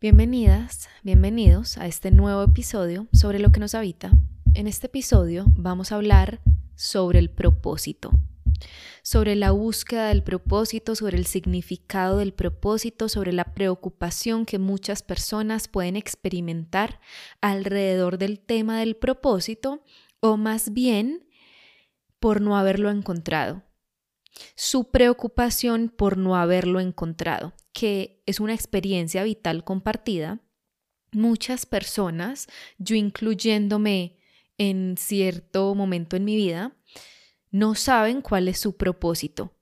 Bienvenidas, bienvenidos a este nuevo episodio sobre lo que nos habita. En este episodio vamos a hablar sobre el propósito, sobre la búsqueda del propósito, sobre el significado del propósito, sobre la preocupación que muchas personas pueden experimentar alrededor del tema del propósito o más bien por no haberlo encontrado. Su preocupación por no haberlo encontrado que es una experiencia vital compartida, muchas personas, yo incluyéndome en cierto momento en mi vida, no saben cuál es su propósito.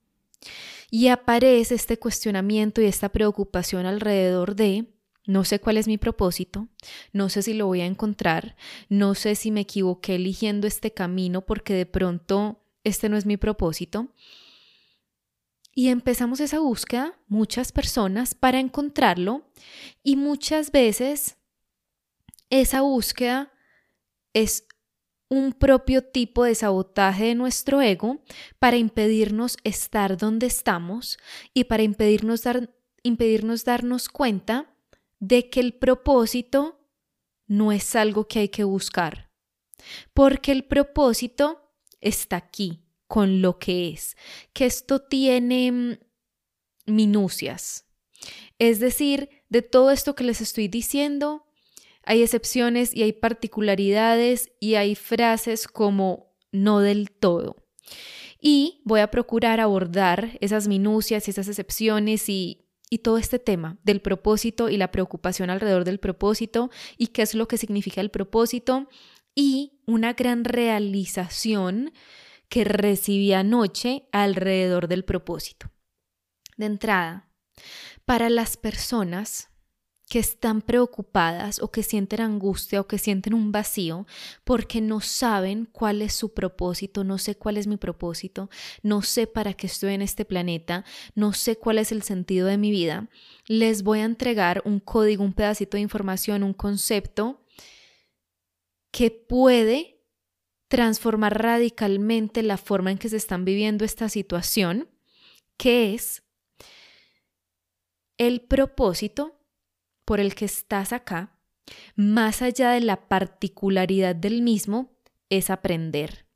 Y aparece este cuestionamiento y esta preocupación alrededor de, no sé cuál es mi propósito, no sé si lo voy a encontrar, no sé si me equivoqué eligiendo este camino porque de pronto este no es mi propósito. Y empezamos esa búsqueda, muchas personas, para encontrarlo y muchas veces esa búsqueda es un propio tipo de sabotaje de nuestro ego para impedirnos estar donde estamos y para impedirnos, dar, impedirnos darnos cuenta de que el propósito no es algo que hay que buscar, porque el propósito está aquí, con lo que es, que esto tiene mm, minucias. Es decir, de todo esto que les estoy diciendo, hay excepciones y hay particularidades y hay frases como no del todo. Y voy a procurar abordar esas minucias y esas excepciones y, y todo este tema del propósito y la preocupación alrededor del propósito y qué es lo que significa el propósito y una gran realización que recibí anoche alrededor del propósito. De entrada, para las personas que están preocupadas o que sienten angustia o que sienten un vacío porque no saben cuál es su propósito, no sé cuál es mi propósito, no sé para qué estoy en este planeta, no sé cuál es el sentido de mi vida, les voy a entregar un código, un pedacito de información, un concepto que puede transformar radicalmente la forma en que se están viviendo esta situación, que es el propósito por el que estás acá, más allá de la particularidad del mismo, es aprender.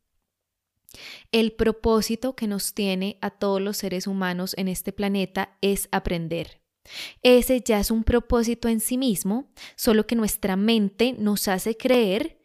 El propósito que nos tiene a todos los seres humanos en este planeta es aprender. Ese ya es un propósito en sí mismo, solo que nuestra mente nos hace creer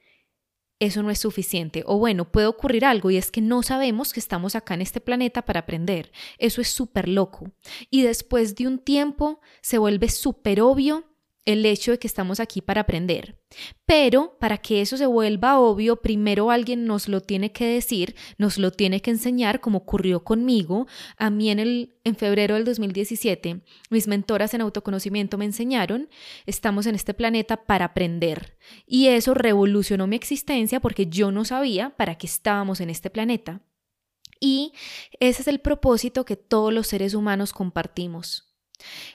eso no es suficiente. O bueno, puede ocurrir algo y es que no sabemos que estamos acá en este planeta para aprender. Eso es súper loco. Y después de un tiempo se vuelve súper obvio el hecho de que estamos aquí para aprender. Pero para que eso se vuelva obvio, primero alguien nos lo tiene que decir, nos lo tiene que enseñar, como ocurrió conmigo. A mí en, el, en febrero del 2017, mis mentoras en autoconocimiento me enseñaron, estamos en este planeta para aprender. Y eso revolucionó mi existencia porque yo no sabía para qué estábamos en este planeta. Y ese es el propósito que todos los seres humanos compartimos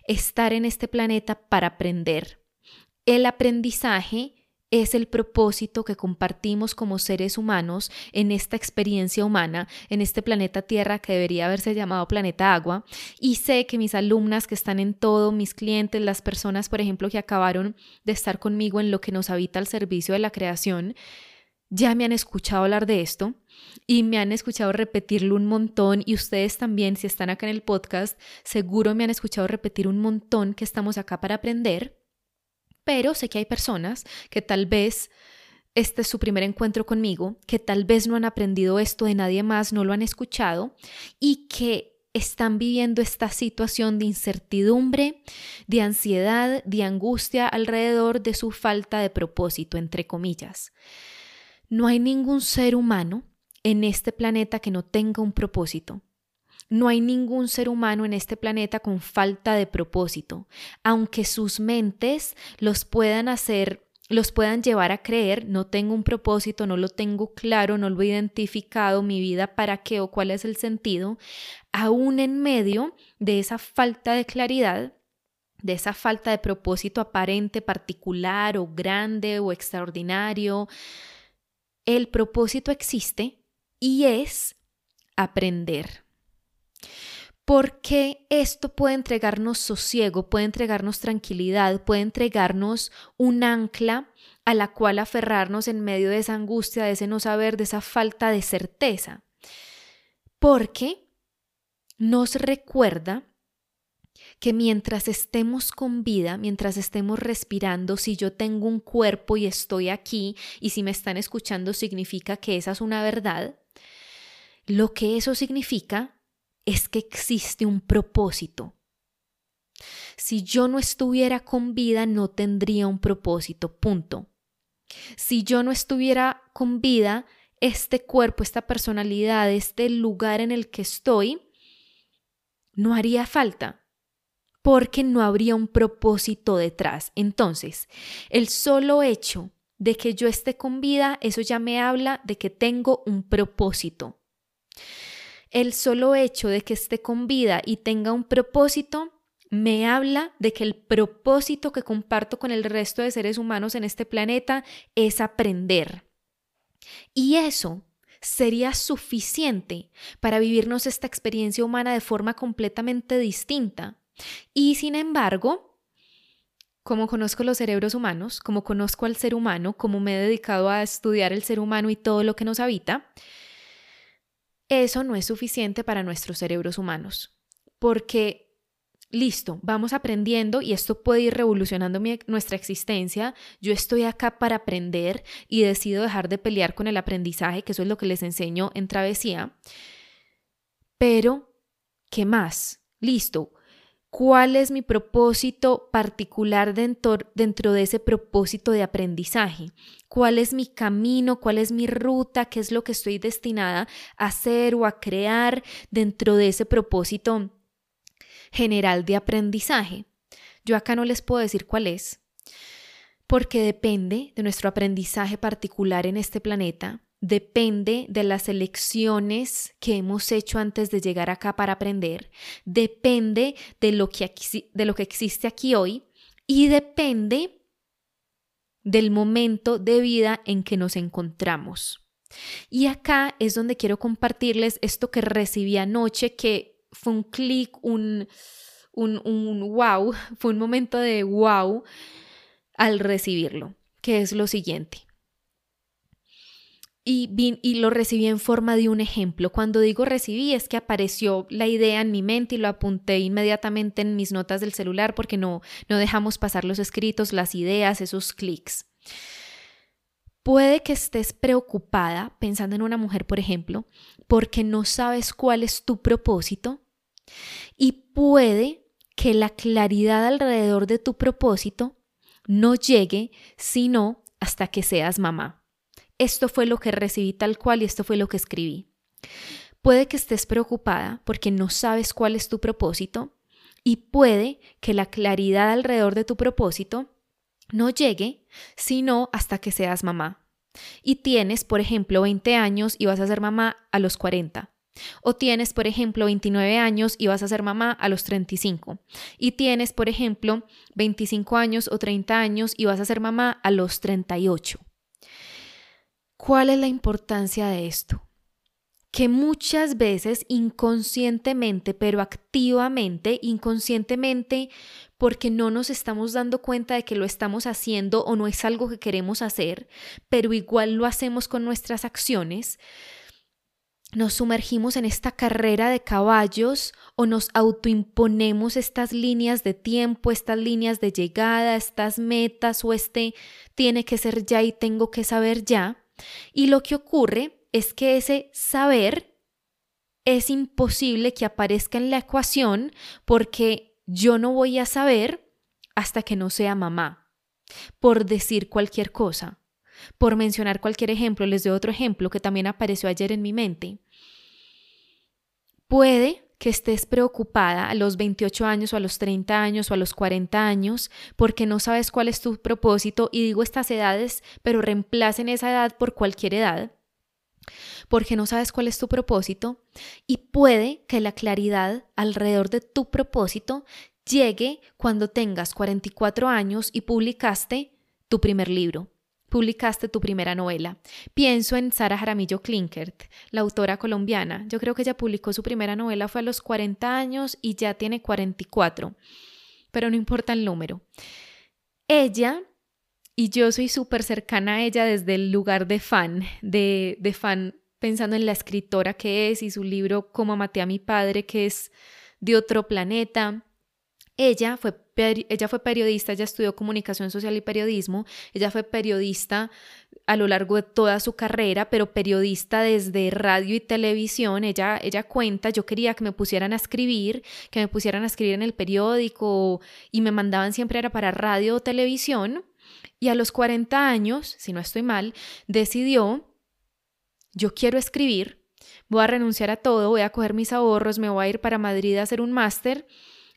estar en este planeta para aprender. El aprendizaje es el propósito que compartimos como seres humanos en esta experiencia humana, en este planeta Tierra que debería haberse llamado planeta agua. Y sé que mis alumnas que están en todo, mis clientes, las personas, por ejemplo, que acabaron de estar conmigo en lo que nos habita al servicio de la creación, ya me han escuchado hablar de esto y me han escuchado repetirlo un montón y ustedes también, si están acá en el podcast, seguro me han escuchado repetir un montón que estamos acá para aprender, pero sé que hay personas que tal vez este es su primer encuentro conmigo, que tal vez no han aprendido esto de nadie más, no lo han escuchado y que están viviendo esta situación de incertidumbre, de ansiedad, de angustia alrededor de su falta de propósito, entre comillas. No hay ningún ser humano en este planeta que no tenga un propósito. No hay ningún ser humano en este planeta con falta de propósito, aunque sus mentes los puedan hacer los puedan llevar a creer, no tengo un propósito, no lo tengo claro, no lo he identificado, mi vida para qué o cuál es el sentido, aún en medio de esa falta de claridad, de esa falta de propósito aparente, particular o grande o extraordinario, el propósito existe y es aprender. porque esto puede entregarnos sosiego, puede entregarnos tranquilidad, puede entregarnos un ancla a la cual aferrarnos en medio de esa angustia, de ese no saber, de esa falta de certeza. Porque nos recuerda que mientras estemos con vida, mientras estemos respirando, si yo tengo un cuerpo y estoy aquí, y si me están escuchando significa que esa es una verdad, lo que eso significa es que existe un propósito. Si yo no estuviera con vida, no tendría un propósito, punto. Si yo no estuviera con vida, este cuerpo, esta personalidad, este lugar en el que estoy, no haría falta, porque no habría un propósito detrás. Entonces, el solo hecho de que yo esté con vida, eso ya me habla de que tengo un propósito. El solo hecho de que esté con vida y tenga un propósito me habla de que el propósito que comparto con el resto de seres humanos en este planeta es aprender. Y eso sería suficiente para vivirnos esta experiencia humana de forma completamente distinta. Y sin embargo, como conozco los cerebros humanos, como conozco al ser humano, como me he dedicado a estudiar el ser humano y todo lo que nos habita, eso no es suficiente para nuestros cerebros humanos, porque listo, vamos aprendiendo y esto puede ir revolucionando nuestra existencia. Yo estoy acá para aprender y decido dejar de pelear con el aprendizaje, que eso es lo que les enseño en travesía. Pero, ¿qué más? Listo, cuál es mi propósito particular dentro, dentro, de ese propósito de aprendizaje, cuál es mi camino, cuál es mi ruta, qué es lo que estoy destinada a hacer o a crear dentro de ese propósito general de aprendizaje. Yo acá no les puedo decir cuál es, porque depende de nuestro aprendizaje particular en este planeta, depende de las elecciones que hemos hecho antes de llegar acá para aprender, depende de lo que, de lo que existe aquí hoy y depende del momento de vida en que nos encontramos. Y acá es donde quiero compartirles esto que recibí anoche, que fue un clic, un, un, un wow, fue un momento de wow al recibirlo, que es lo siguiente y, lo recibí en forma de un ejemplo. Cuando digo recibí es que apareció la idea en mi mente y lo apunté inmediatamente en mis notas del celular porque no, no dejamos pasar los escritos, las ideas, esos clics. Puede que estés preocupada, pensando en una mujer, por ejemplo, porque no sabes cuál es tu propósito y puede que la claridad alrededor de tu propósito no llegue sino hasta que seas mamá esto fue lo que recibí tal cual y esto fue lo que escribí. Puede que estés preocupada porque no sabes cuál es tu propósito y puede que la claridad alrededor de tu propósito no llegue sino hasta que seas mamá. Y tienes, por ejemplo, 20 años y vas a ser mamá a los 40. O tienes, por ejemplo, 29 años y vas a ser mamá a los 35. Y tienes, por ejemplo, 25 años o 30 años y vas a ser mamá a los 38. ¿Cuál es la importancia de esto? Que muchas veces inconscientemente, pero activamente, inconscientemente, porque no nos estamos dando cuenta de que lo estamos haciendo o no es algo que queremos hacer, pero igual lo hacemos con nuestras acciones, nos sumergimos en esta carrera de caballos o nos autoimponemos estas líneas de tiempo, estas líneas de llegada, estas metas o este tiene que ser ya y tengo que saber ya, y lo que ocurre es que ese saber es imposible que aparezca en la ecuación porque yo no voy a saber hasta que no sea mamá, por decir cualquier cosa. Por mencionar cualquier ejemplo, les doy otro ejemplo que también apareció ayer en mi mente. Puede que estés preocupada a los 28 años o a los 30 años o a los 40 años porque no sabes cuál es tu propósito y digo estas edades, pero reemplacen esa edad por cualquier edad porque no sabes cuál es tu propósito y puede que la claridad alrededor de tu propósito llegue cuando tengas 44 años y publicaste tu primer libro. Publicaste tu primera novela. Pienso en Sara Jaramillo Klinkert, la autora colombiana. Yo creo que ella publicó su primera novela fue a los 40 años y ya tiene 44, pero no importa el número. Ella, y yo soy súper cercana a ella desde el lugar de fan, de, de fan pensando en la escritora que es y su libro Cómo maté a mi padre, que es de otro planeta. Ella fue, ella fue periodista, ella estudió comunicación social y periodismo, ella fue periodista a lo largo de toda su carrera, pero periodista desde radio y televisión. Ella, ella cuenta, yo quería que me pusieran a escribir, que me pusieran a escribir en el periódico y me mandaban siempre era para radio o televisión. Y a los 40 años, si no estoy mal, decidió, yo quiero escribir, voy a renunciar a todo, voy a coger mis ahorros, me voy a ir para Madrid a hacer un máster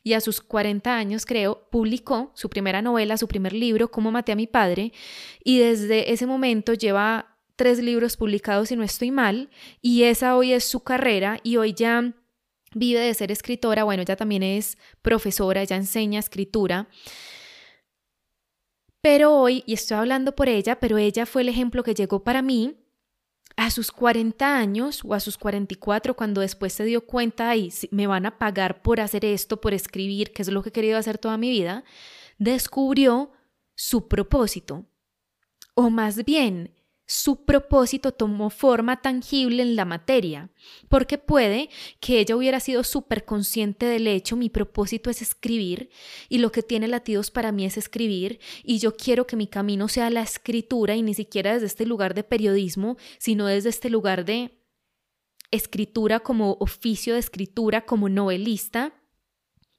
y a sus 40 años, creo, publicó su primera novela, su primer libro, Cómo maté a mi padre, y desde ese momento lleva tres libros publicados, si no estoy mal, y esa hoy es su carrera y hoy ya vive de ser escritora, bueno, ella también es profesora, ella enseña escritura. Pero hoy, y estoy hablando por ella, pero ella fue el ejemplo que llegó para mí a sus 40 años o a sus 44, cuando después se dio cuenta, ay, me van a pagar por hacer esto, por escribir, que es lo que he querido hacer toda mi vida, descubrió su propósito. O más bien, su propósito tomó forma tangible en la materia, porque puede que ella hubiera sido súper consciente del hecho, mi propósito es escribir y lo que tiene latidos para mí es escribir y yo quiero que mi camino sea la escritura y ni siquiera desde este lugar de periodismo, sino desde este lugar de escritura como oficio de escritura, como novelista,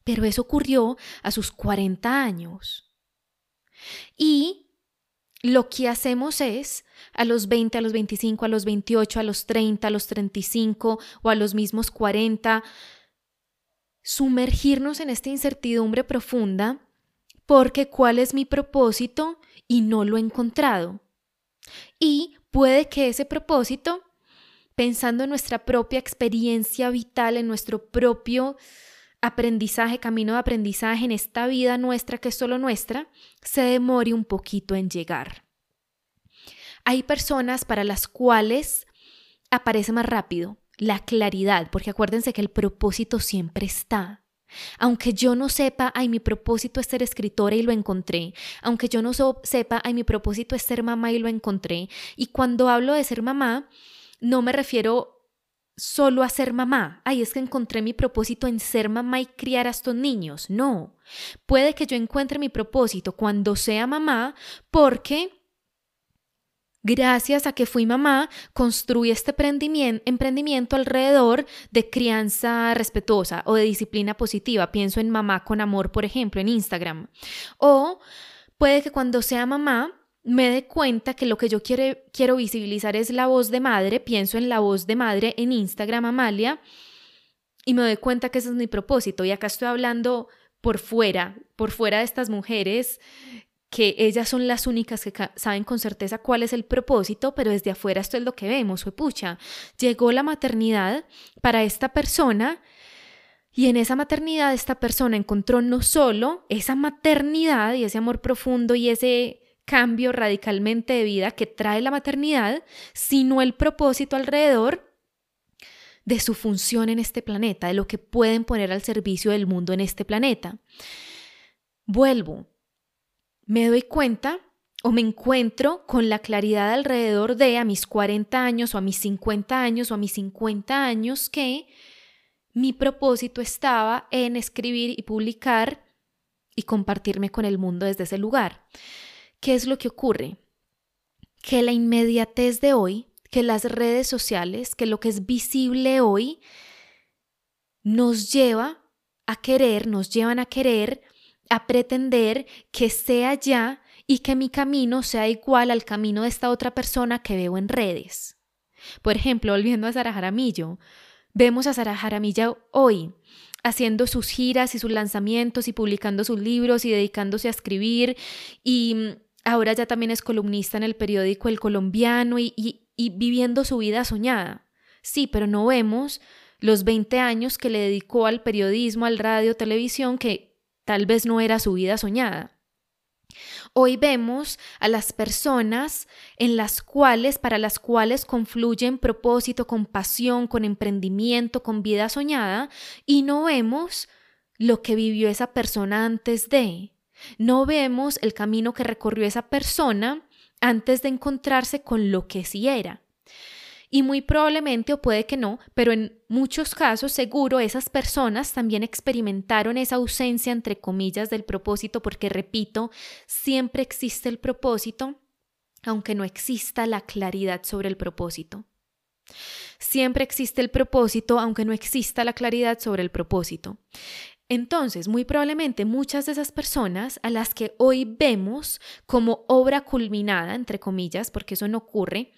pero eso ocurrió a sus 40 años. Y lo que hacemos es, a los 20, a los 25, a los 28, a los 30, a los 35 o a los mismos 40, sumergirnos en esta incertidumbre profunda porque cuál es mi propósito y no lo he encontrado. Y puede que ese propósito, pensando en nuestra propia experiencia vital, en nuestro propio aprendizaje, camino de aprendizaje en esta vida nuestra que es solo nuestra, se demore un poquito en llegar. Hay personas para las cuales aparece más rápido la claridad, porque acuérdense que el propósito siempre está. Aunque yo no sepa, ay, mi propósito es ser escritora y lo encontré. Aunque yo no sepa, ay, mi propósito es ser mamá y lo encontré. Y cuando hablo de ser mamá, no me refiero solo a ser mamá. Ay, es que encontré mi propósito en ser mamá y criar a estos niños. No. Puede que yo encuentre mi propósito cuando sea mamá porque gracias a que fui mamá, construí este emprendimiento alrededor de crianza respetuosa o de disciplina positiva. Pienso en mamá con amor, por ejemplo, en Instagram. O puede que cuando sea mamá me dé cuenta que lo que yo quiero, quiero visibilizar es la voz de madre, pienso en la voz de madre en Instagram, Amalia, y me doy cuenta que ese es mi propósito. Y acá estoy hablando por fuera, por fuera de estas mujeres, que ellas son las únicas que saben con certeza cuál es el propósito, pero desde afuera esto es lo que vemos, fue pucha. Llegó la maternidad para esta persona y en esa maternidad esta persona encontró no solo esa maternidad y ese amor profundo y ese cambio radicalmente de vida que trae la maternidad, sino el propósito alrededor de su función en este planeta, de lo que pueden poner al servicio del mundo en este planeta. Vuelvo, me doy cuenta o me encuentro con la claridad alrededor de a mis 40 años o a mis 50 años o a mis 50 años que mi propósito estaba en escribir y publicar y compartirme con el mundo desde ese lugar. ¿Qué es lo que ocurre? Que la inmediatez de hoy, que las redes sociales, que lo que es visible hoy, nos lleva a querer, nos llevan a querer, a pretender que sea ya y que mi camino sea igual al camino de esta otra persona que veo en redes. Por ejemplo, volviendo a Sara Jaramillo, vemos a Sara Jaramillo hoy haciendo sus giras y sus lanzamientos y publicando sus libros y dedicándose a escribir y ahora ya también es columnista en el periódico El Colombiano y, viviendo su vida soñada. Sí, pero no vemos los 20 años que le dedicó al periodismo, al radio, televisión, que tal vez no era su vida soñada. Hoy vemos a las personas en las cuales, para las cuales confluyen propósito, con pasión, con emprendimiento, con vida soñada, y no vemos lo que vivió esa persona antes de. No vemos el camino que recorrió esa persona antes de encontrarse con lo que sí era. Y muy probablemente, o puede que no, pero en muchos casos seguro esas personas también experimentaron esa ausencia, entre comillas, del propósito, porque repito, siempre existe el propósito, aunque no exista la claridad sobre el propósito. Siempre existe el propósito, aunque no exista la claridad sobre el propósito. Entonces, muy probablemente muchas de esas personas a las que hoy vemos como obra culminada, entre comillas, porque eso no ocurre,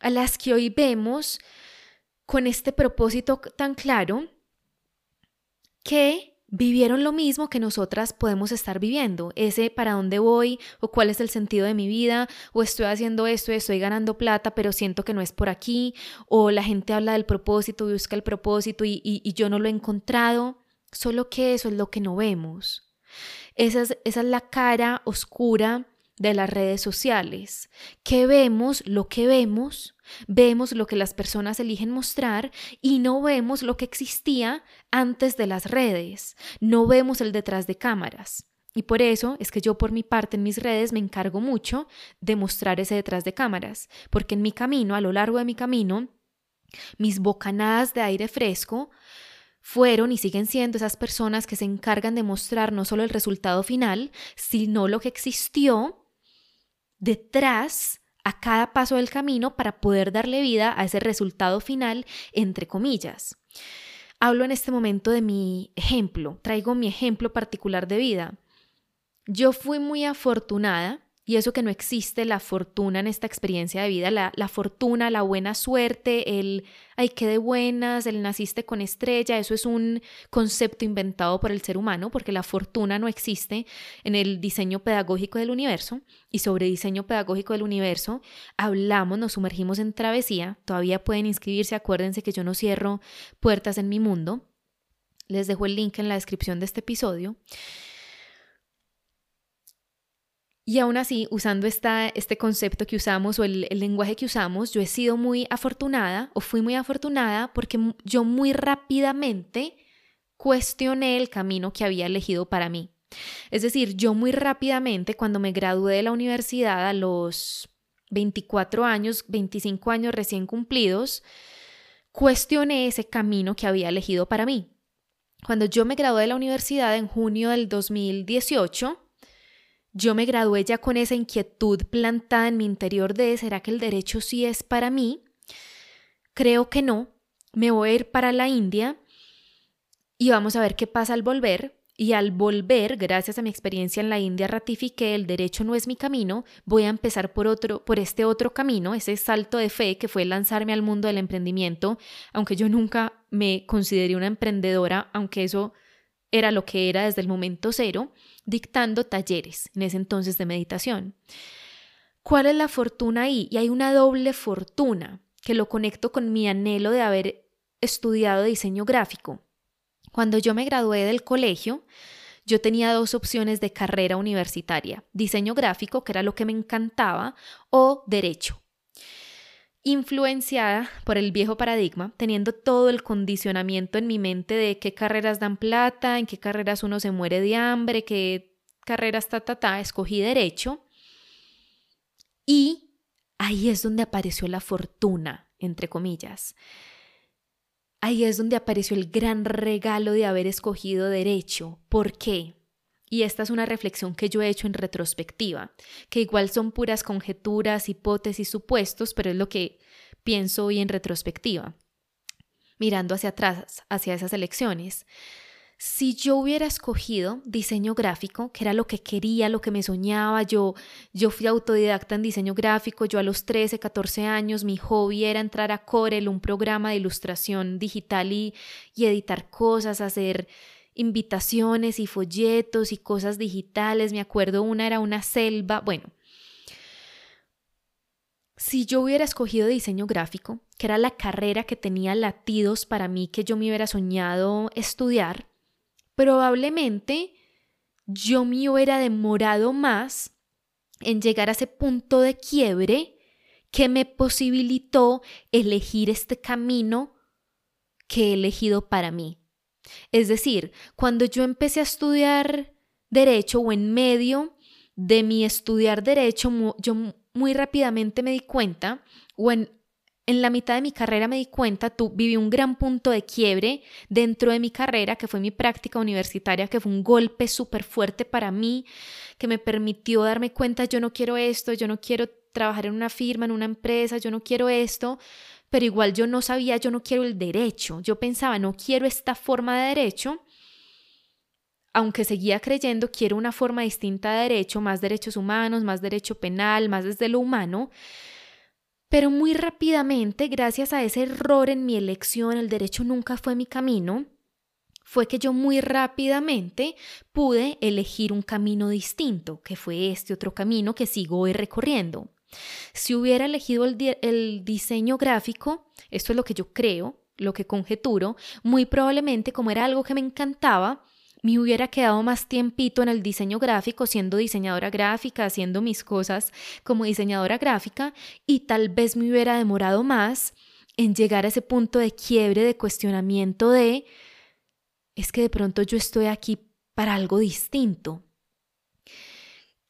a las que hoy vemos con este propósito tan claro, que vivieron lo mismo que nosotras podemos estar viviendo, ese para dónde voy o cuál es el sentido de mi vida o estoy haciendo esto, estoy ganando plata pero siento que no es por aquí o la gente habla del propósito busca el propósito y, y yo no lo he encontrado. Solo que eso es lo que no vemos. Esa es, esa es la cara oscura de las redes sociales, que vemos lo que vemos, vemos lo que las personas eligen mostrar y no vemos lo que existía antes de las redes, no vemos el detrás de cámaras. Y por eso es que yo por mi parte en mis redes me encargo mucho de mostrar ese detrás de cámaras, porque en mi camino, a lo largo de mi camino, mis bocanadas de aire fresco fueron y siguen siendo esas personas que se encargan de mostrar no solo el resultado final, sino lo que existió detrás a cada paso del camino para poder darle vida a ese resultado final, entre comillas. Hablo en este momento de mi ejemplo, traigo mi ejemplo particular de vida. Yo fui muy afortunada y eso que no existe la fortuna en esta experiencia de vida, la, fortuna, la buena suerte, el ay, qué de buenas, el naciste con estrella, eso es un concepto inventado por el ser humano, porque la fortuna no existe en el diseño pedagógico del universo. Y sobre diseño pedagógico del universo hablamos, nos sumergimos en travesía. Todavía pueden inscribirse, acuérdense que yo no cierro puertas en mi mundo. Les dejo el link en la descripción de este episodio. Y aún así, usando esta, este concepto que usamos o el, el, lenguaje que usamos, yo he sido muy afortunada o fui muy afortunada porque yo muy rápidamente cuestioné el camino que había elegido para mí. Es decir, yo muy rápidamente, cuando me gradué de la universidad a los 24 años, 25 años recién cumplidos, cuestioné ese camino que había elegido para mí. Cuando yo me gradué de la universidad en junio del 2018, yo me gradué ya con esa inquietud plantada en mi interior de ¿será que el derecho sí es para mí? Creo que no. Me voy a ir para la India y vamos a ver qué pasa al volver. Y al volver, gracias a mi experiencia en la India, ratifiqué el derecho no es mi camino, voy a empezar por otro, por este otro camino, ese salto de fe que fue lanzarme al mundo del emprendimiento, aunque yo nunca me consideré una emprendedora, aunque eso era lo que era desde el momento cero dictando talleres en ese entonces de meditación. ¿Cuál es la fortuna ahí? Y hay una doble fortuna que lo conecto con mi anhelo de haber estudiado diseño gráfico. Cuando yo me gradué del colegio, yo tenía dos opciones de carrera universitaria, diseño gráfico, que era lo que me encantaba, o derecho influenciada por el viejo paradigma, teniendo todo el condicionamiento en mi mente de qué carreras dan plata, en qué carreras uno se muere de hambre, qué carreras ta ta ta, escogí derecho. Y ahí es donde apareció la fortuna, entre comillas. Ahí es donde apareció el gran regalo de haber escogido derecho. ¿Por qué? Y esta es una reflexión que yo he hecho en retrospectiva, que igual son puras conjeturas, hipótesis, supuestos, pero es lo que pienso hoy en retrospectiva, mirando hacia atrás, hacia esas elecciones. Si yo hubiera escogido diseño gráfico, que era lo que quería, lo que me soñaba, yo, yo fui autodidacta en diseño gráfico, yo a los 13, 14 años, mi hobby era entrar a Corel, un programa de ilustración digital y, y editar cosas, hacer invitaciones y folletos y cosas digitales. Me acuerdo una era una selva. Bueno, si yo hubiera escogido diseño gráfico, que era la carrera que tenía latidos para mí que yo me hubiera soñado estudiar, probablemente yo me hubiera demorado más en llegar a ese punto de quiebre que me posibilitó elegir este camino que he elegido para mí. Es decir, cuando yo empecé a estudiar derecho o en medio de mi estudiar derecho, yo muy rápidamente me di cuenta, o en, en la mitad de mi carrera me di cuenta, tú viví un gran punto de quiebre dentro de mi carrera, que fue mi práctica universitaria, que fue un golpe súper fuerte para mí, que me permitió darme cuenta, yo no quiero esto, yo no quiero trabajar en una firma, en una empresa, yo no quiero esto, pero igual yo no sabía, yo no quiero el derecho, yo pensaba, no quiero esta forma de derecho, aunque seguía creyendo, quiero una forma distinta de derecho, más derechos humanos, más derecho penal, más desde lo humano, pero muy rápidamente, gracias a ese error en mi elección, el derecho nunca fue mi camino, fue que yo muy rápidamente pude elegir un camino distinto, que fue este otro camino que sigo hoy recorriendo. Si hubiera elegido el, diseño gráfico, esto es lo que yo creo, lo que conjeturo, muy probablemente como era algo que me encantaba, me hubiera quedado más tiempito en el diseño gráfico, siendo diseñadora gráfica, haciendo mis cosas como diseñadora gráfica, y tal vez me hubiera demorado más en llegar a ese punto de quiebre, de cuestionamiento de, es que de pronto yo estoy aquí para algo distinto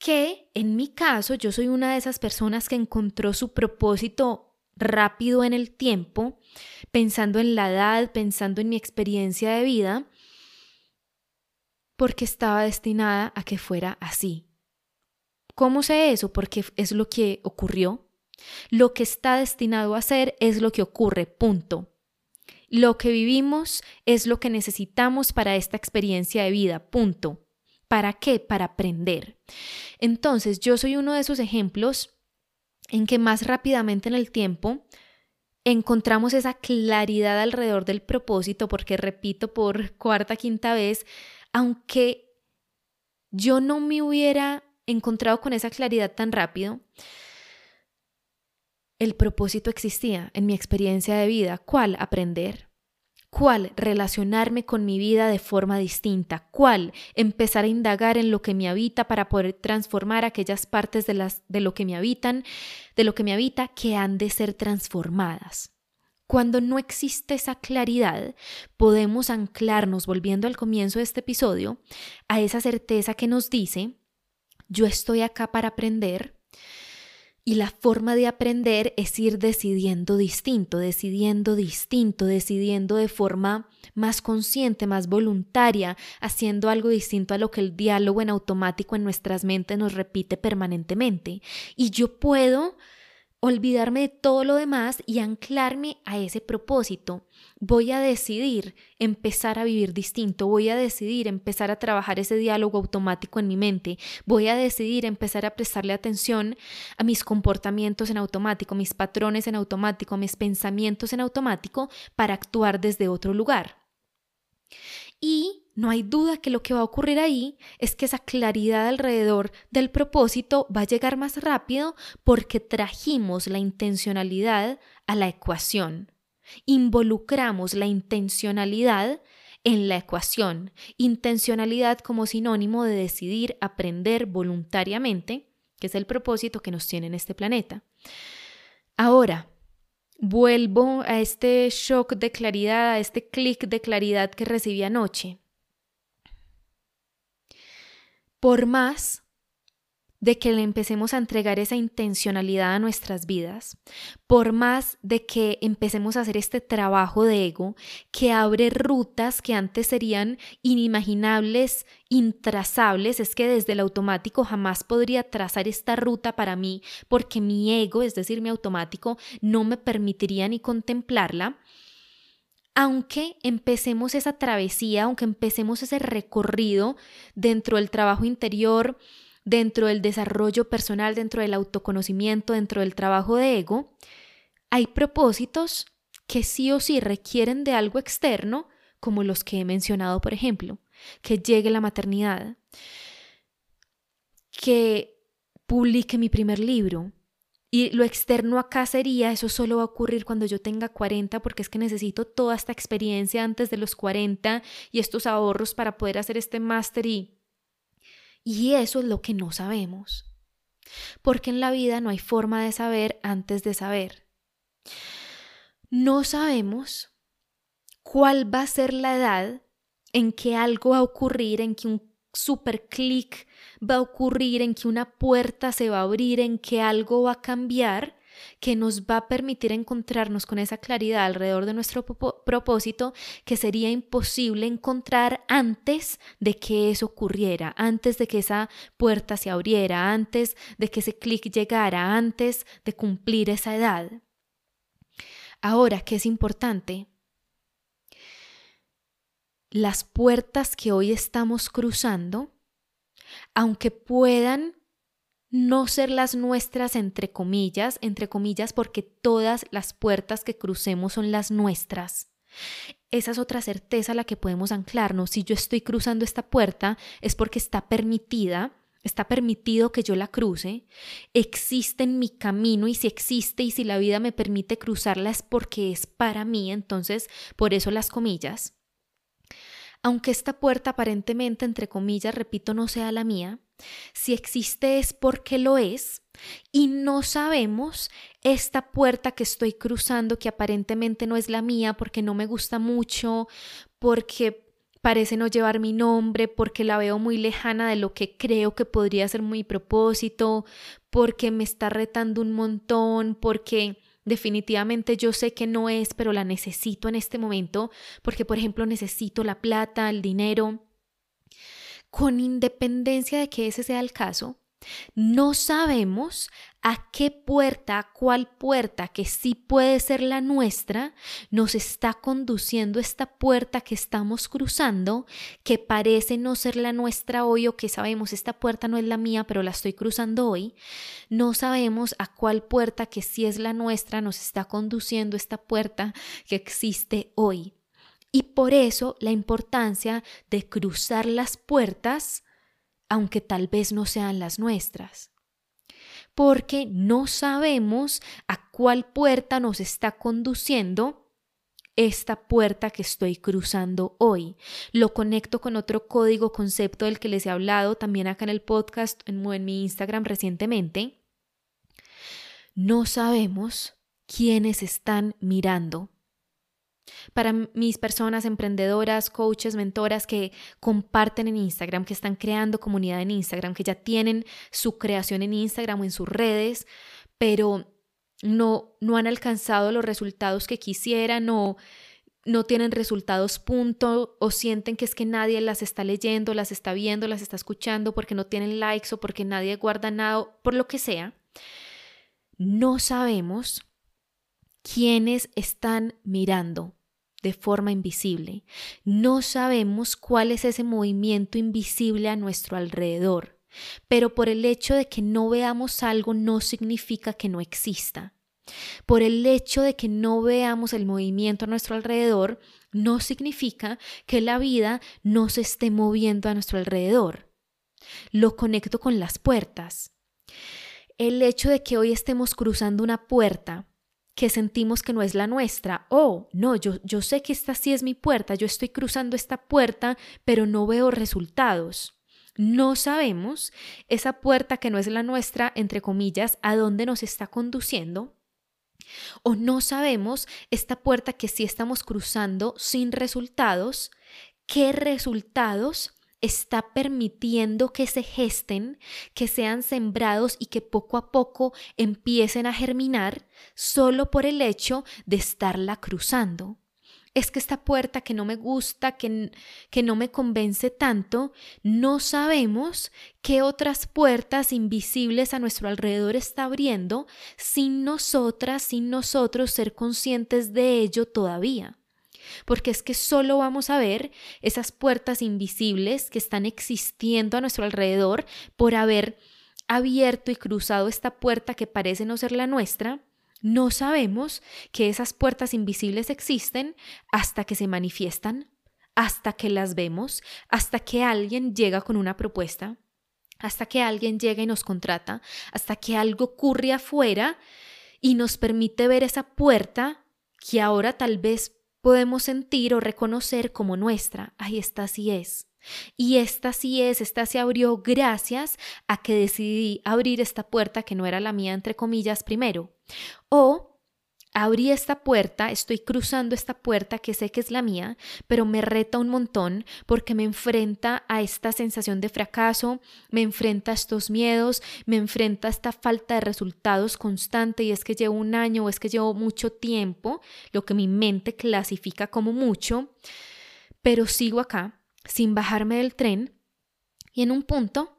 que en mi caso yo soy una de esas personas que encontró su propósito rápido en el tiempo, pensando en la edad, pensando en mi experiencia de vida, porque estaba destinada a que fuera así. ¿Cómo sé eso? Porque es lo que ocurrió. Lo que está destinado a ser es lo que ocurre, punto. Lo que vivimos es lo que necesitamos para esta experiencia de vida, punto. ¿Para qué? Para aprender. Entonces, yo soy uno de esos ejemplos en que más rápidamente en el tiempo encontramos esa claridad alrededor del propósito, porque repito por cuarta, quinta vez, aunque yo no me hubiera encontrado con esa claridad tan rápido, el propósito existía en mi experiencia de vida. ¿Cuál? Aprender. ¿Cuál? Relacionarme con mi vida de forma distinta. ¿Cuál? Empezar a indagar en lo que me habita para poder transformar aquellas partes de, las, de lo que me habitan, de lo que me habita, que han de ser transformadas. Cuando no existe esa claridad, podemos anclarnos, volviendo al comienzo de este episodio, a esa certeza que nos dice, yo estoy acá para aprender, y la forma de aprender es ir decidiendo distinto, decidiendo distinto, decidiendo de forma más consciente, más voluntaria, haciendo algo distinto a lo que el diálogo en automático en nuestras mentes nos repite permanentemente. Y yo puedo olvidarme de todo lo demás y anclarme a ese propósito. Voy a decidir empezar a vivir distinto, voy a decidir empezar a trabajar ese diálogo automático en mi mente, voy a decidir empezar a prestarle atención a mis comportamientos en automático, mis patrones en automático, mis pensamientos en automático para actuar desde otro lugar. Y no hay duda que lo que va a ocurrir ahí es que esa claridad alrededor del propósito va a llegar más rápido porque trajimos la intencionalidad a la ecuación. Involucramos la intencionalidad en la ecuación. Intencionalidad como sinónimo de decidir aprender voluntariamente, que es el propósito que nos tiene en este planeta. Ahora, vuelvo a este shock de claridad, a este clic de claridad que recibí anoche. Por más de que le empecemos a entregar esa intencionalidad a nuestras vidas, por más de que empecemos a hacer este trabajo de ego que abre rutas que antes serían inimaginables, intrazables, es que desde el automático jamás podría trazar esta ruta para mí porque mi ego, es decir, mi automático, no me permitiría ni contemplarla. Aunque empecemos esa travesía, aunque empecemos ese recorrido dentro del trabajo interior, dentro del desarrollo personal, dentro del autoconocimiento, dentro del trabajo de ego, hay propósitos que sí o sí requieren de algo externo, como los que he mencionado, por ejemplo, que llegue la maternidad, que publique mi primer libro, y lo externo acá sería, eso solo va a ocurrir cuando yo tenga 40 porque es que necesito toda esta experiencia antes de los 40 y estos ahorros para poder hacer este máster y Y eso es lo que no sabemos. Porque en la vida no hay forma de saber antes de saber. No sabemos cuál va a ser la edad en que algo va a ocurrir, en que un super clic va a ocurrir, en que una puerta se va a abrir, en que algo va a cambiar que nos va a permitir encontrarnos con esa claridad alrededor de nuestro propósito que sería imposible encontrar antes de que eso ocurriera, antes de que esa puerta se abriera, antes de que ese clic llegara, antes de cumplir esa edad. Ahora, ¿qué es importante? Las puertas que hoy estamos cruzando, aunque puedan no ser las nuestras entre comillas, entre comillas, porque todas las puertas que crucemos son las nuestras. Esa es otra certeza a la que podemos anclarnos. Si yo estoy cruzando esta puerta es porque está permitida, está permitido que yo la cruce, existe en mi camino y si existe y si la vida me permite cruzarla es porque es para mí, entonces por eso las comillas. Aunque esta puerta aparentemente, entre comillas, repito, no sea la mía, si existe es porque lo es y no sabemos esta puerta que estoy cruzando que aparentemente no es la mía porque no me gusta mucho, porque parece no llevar mi nombre, porque la veo muy lejana de lo que creo que podría ser mi propósito, porque me está retando un montón, porque definitivamente yo sé que no es, pero la necesito en este momento, porque por ejemplo necesito la plata, el dinero con independencia de que ese sea el caso, no sabemos a qué puerta, a cuál puerta que sí puede ser la nuestra, nos está conduciendo esta puerta que estamos cruzando, que parece no ser la nuestra hoy o que sabemos esta puerta no es la mía, pero la estoy cruzando hoy. No sabemos a cuál puerta que sí es la nuestra nos está conduciendo esta puerta que existe hoy. Y por eso la importancia de cruzar las puertas, aunque tal vez no sean las nuestras. Porque no sabemos a cuál puerta nos está conduciendo esta puerta que estoy cruzando hoy. Lo conecto con otro código concepto del que les he hablado también acá en el podcast, en, en mi Instagram recientemente. No sabemos quiénes están mirando para mis personas emprendedoras, coaches, mentoras que comparten en Instagram, que están creando comunidad en Instagram, que ya tienen su creación en Instagram o en sus redes, pero no, no han alcanzado los resultados que quisieran o no tienen resultados punto o sienten que es que nadie las está leyendo, las está viendo, las está escuchando porque no tienen likes o porque nadie guarda nada, por lo que sea. No sabemos quiénes están mirando de forma invisible. No sabemos cuál es ese movimiento invisible a nuestro alrededor, pero por el hecho de que no veamos algo no significa que no exista. Por el hecho de que no veamos el movimiento a nuestro alrededor, no significa que la vida no se esté moviendo a nuestro alrededor. Lo conecto con las puertas. El hecho de que hoy estemos cruzando una puerta que sentimos que no es la nuestra. Oh, no, yo, yo sé que esta sí es mi puerta, yo estoy cruzando esta puerta, pero no veo resultados. No sabemos esa puerta que no es la nuestra, entre comillas, a dónde nos está conduciendo. O no sabemos esta puerta que sí estamos cruzando sin resultados, qué resultados está permitiendo que se gesten, que sean sembrados y que poco a poco empiecen a germinar solo por el hecho de estarla cruzando. Es que esta puerta que no me gusta, que, que no me convence tanto, no sabemos qué otras puertas invisibles a nuestro alrededor está abriendo sin nosotras, sin nosotros ser conscientes de ello todavía porque es que solo vamos a ver esas puertas invisibles que están existiendo a nuestro alrededor por haber abierto y cruzado esta puerta que parece no ser la nuestra. No sabemos que esas puertas invisibles existen hasta que se manifiestan, hasta que las vemos, hasta que alguien llega con una propuesta, hasta que alguien llega y nos contrata, hasta que algo ocurre afuera y nos permite ver esa puerta que ahora tal vez podemos sentir o reconocer como nuestra. Ahí está, así es. Y esta sí es, esta se abrió gracias a que decidí abrir esta puerta que no era la mía, entre comillas, primero. O abrí esta puerta, estoy cruzando esta puerta que sé que es la mía, pero me reta un montón porque me enfrenta a esta sensación de fracaso, me enfrenta a estos miedos, me enfrenta a esta falta de resultados constante y es que llevo un año o es que llevo mucho tiempo, lo que mi mente clasifica como mucho, pero sigo acá sin bajarme del tren y en un punto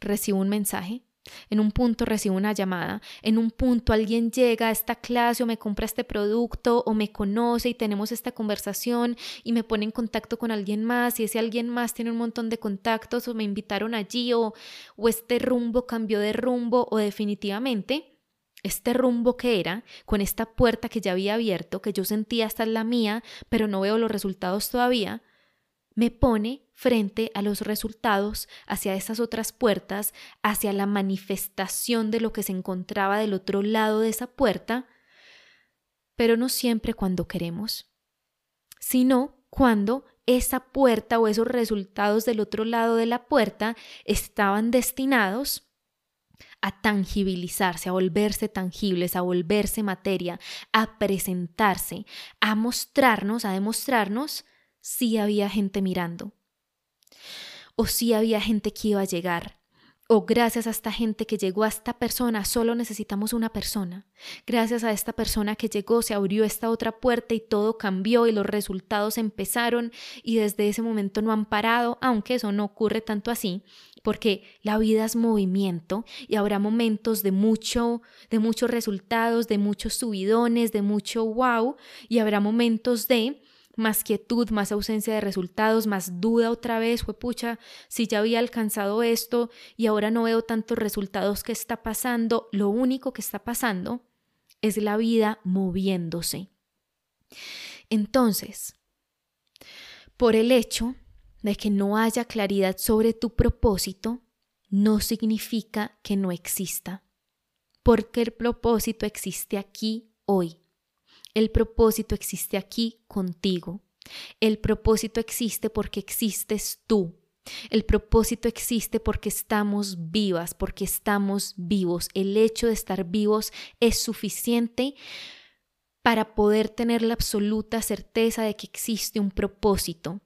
recibo un mensaje en un punto recibo una llamada, en un punto alguien llega a esta clase o me compra este producto o me conoce y tenemos esta conversación y me pone en contacto con alguien más y ese alguien más tiene un montón de contactos o me invitaron allí o, o este rumbo cambió de rumbo o definitivamente este rumbo que era, con esta puerta que ya había abierto, que yo sentía esta es la mía, pero no veo los resultados todavía, me pone frente a los resultados, hacia esas otras puertas, hacia la manifestación de lo que se encontraba del otro lado de esa puerta, pero no siempre cuando queremos, sino cuando esa puerta o esos resultados del otro lado de la puerta estaban destinados a tangibilizarse, a volverse tangibles, a volverse materia, a presentarse, a mostrarnos, a demostrarnos si había gente mirando, o si había gente que iba a llegar, o gracias a esta gente que llegó a esta persona, solo necesitamos una persona. Gracias a esta persona que llegó, se abrió esta otra puerta y todo cambió y los resultados empezaron y desde ese momento no han parado, aunque eso no ocurre tanto así, porque la vida es movimiento y habrá momentos de mucho de muchos resultados, de muchos subidones, de mucho wow y habrá momentos de más quietud, más ausencia de resultados, más duda otra vez, pucha, si ya había alcanzado esto y ahora no veo tantos resultados, ¿qué está pasando? Lo único que está pasando es la vida moviéndose. Entonces, por el hecho de que no haya claridad sobre tu propósito, no significa que no exista, porque el propósito existe aquí hoy. El propósito existe aquí contigo. El propósito existe porque existes tú. El propósito existe porque estamos vivas, porque estamos vivos. El hecho de estar vivos es suficiente para poder tener la absoluta certeza de que existe un propósito.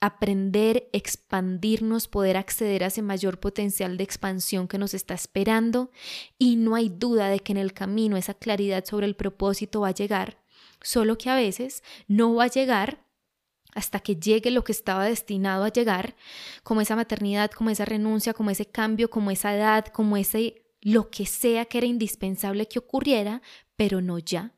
Aprender, expandirnos, poder acceder a ese mayor potencial de expansión que nos está esperando y no hay duda de que en el camino esa claridad sobre el propósito va a llegar solo que a veces no va a llegar hasta que llegue lo que estaba destinado a llegar, como esa maternidad, como esa renuncia, como ese cambio, como esa edad, como ese lo que sea que era indispensable que ocurriera, pero no ya,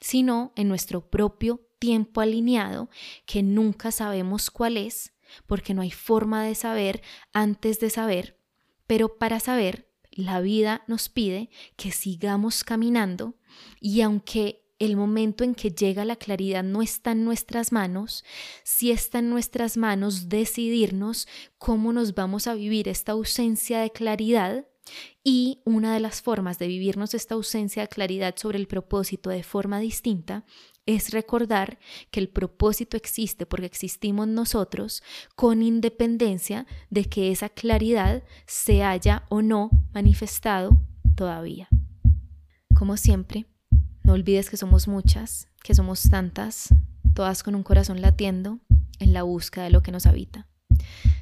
sino en nuestro propio tiempo alineado, que nunca sabemos cuál es, porque no hay forma de saber antes de saber, pero para saber, la vida nos pide que sigamos caminando y aunque el momento en que llega la claridad no está en nuestras manos, si está en nuestras manos decidirnos cómo nos vamos a vivir esta ausencia de claridad y una de las formas de vivirnos esta ausencia de claridad sobre el propósito de forma distinta es recordar que el propósito existe porque existimos nosotros con independencia de que esa claridad se haya o no manifestado todavía. Como siempre, no olvides que somos muchas, que somos tantas, todas con un corazón latiendo en la búsqueda de lo que nos habita.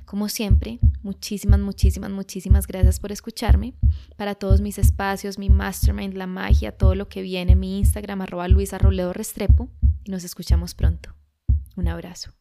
Como siempre, muchísimas, muchísimas, muchísimas gracias por escucharme. Para todos mis espacios, mi mastermind, la magia, todo lo que viene, mi Instagram, arroba Luisa Restrepo. Y nos escuchamos pronto. Un abrazo.